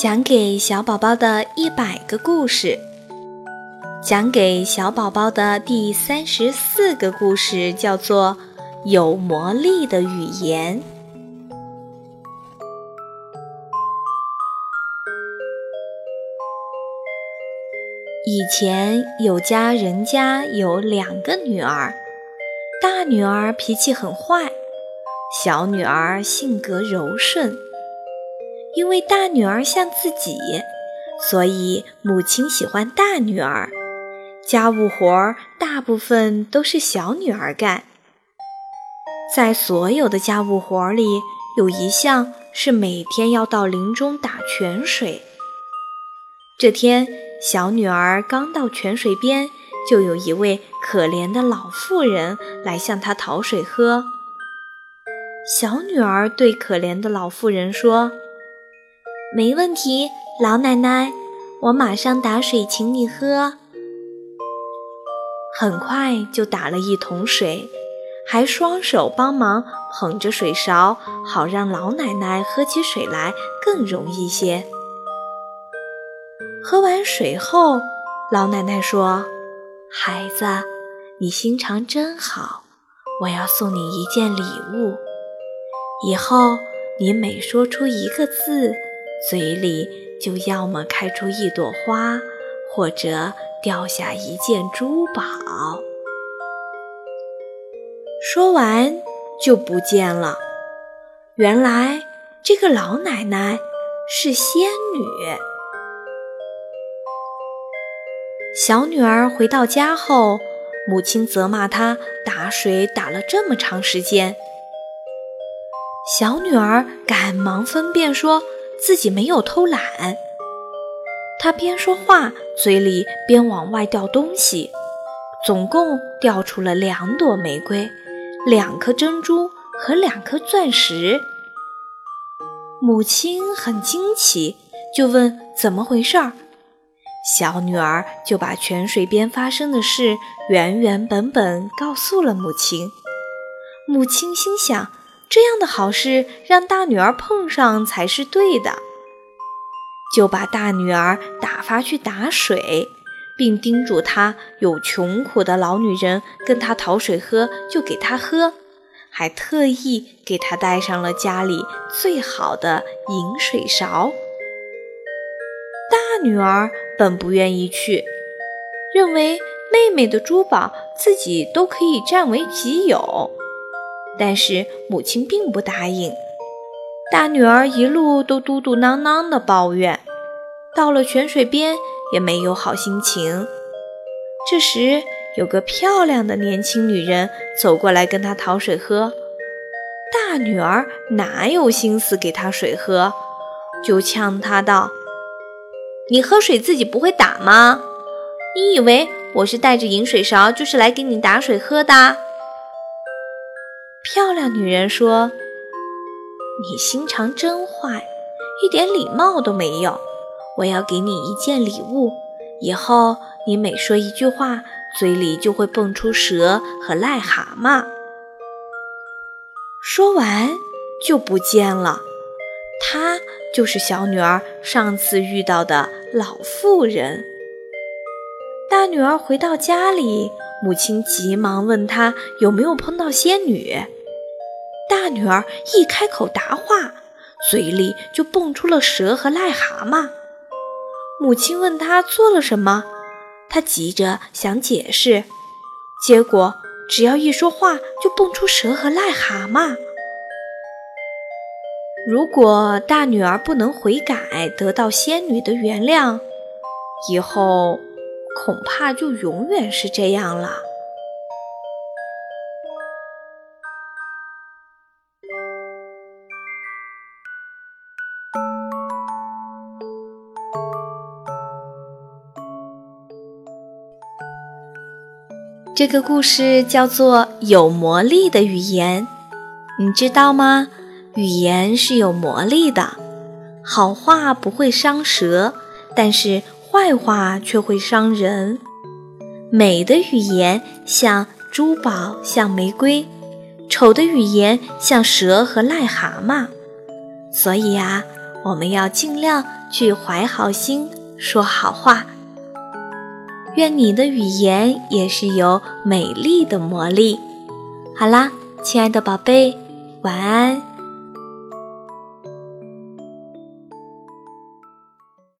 讲给小宝宝的一百个故事，讲给小宝宝的第三十四个故事叫做《有魔力的语言》。以前有家人家有两个女儿，大女儿脾气很坏，小女儿性格柔顺。因为大女儿像自己，所以母亲喜欢大女儿。家务活儿大部分都是小女儿干。在所有的家务活儿里，有一项是每天要到林中打泉水。这天，小女儿刚到泉水边，就有一位可怜的老妇人来向她讨水喝。小女儿对可怜的老妇人说。没问题，老奶奶，我马上打水请你喝。很快就打了一桶水，还双手帮忙捧着水勺，好让老奶奶喝起水来更容易些。喝完水后，老奶奶说：“孩子，你心肠真好，我要送你一件礼物。以后你每说出一个字。”嘴里就要么开出一朵花，或者掉下一件珠宝。说完就不见了。原来这个老奶奶是仙女。小女儿回到家后，母亲责骂她打水打了这么长时间。小女儿赶忙分辨说。自己没有偷懒，他边说话，嘴里边往外掉东西，总共掉出了两朵玫瑰、两颗珍珠和两颗钻石。母亲很惊奇，就问怎么回事儿。小女儿就把泉水边发生的事原原本本告诉了母亲。母亲心想。这样的好事让大女儿碰上才是对的，就把大女儿打发去打水，并叮嘱她有穷苦的老女人跟她讨水喝，就给她喝，还特意给她带上了家里最好的饮水勺。大女儿本不愿意去，认为妹妹的珠宝自己都可以占为己有。但是母亲并不答应，大女儿一路都嘟嘟囔囔地抱怨，到了泉水边也没有好心情。这时，有个漂亮的年轻女人走过来跟她讨水喝，大女儿哪有心思给她水喝，就呛她道：“你喝水自己不会打吗？你以为我是带着饮水勺就是来给你打水喝的？”漂亮女人说：“你心肠真坏，一点礼貌都没有。我要给你一件礼物，以后你每说一句话，嘴里就会蹦出蛇和癞蛤蟆。”说完就不见了。她就是小女儿上次遇到的老妇人。大女儿回到家里，母亲急忙问她有没有碰到仙女。大女儿一开口答话，嘴里就蹦出了蛇和癞蛤蟆。母亲问她做了什么，她急着想解释，结果只要一说话就蹦出蛇和癞蛤蟆。如果大女儿不能悔改，得到仙女的原谅，以后恐怕就永远是这样了。这个故事叫做《有魔力的语言》，你知道吗？语言是有魔力的，好话不会伤舌，但是坏话却会伤人。美的语言像珠宝，像玫瑰；丑的语言像蛇和癞蛤蟆。所以啊，我们要尽量去怀好心，说好话。愿你的语言也是有美丽的魔力。好啦，亲爱的宝贝，晚安。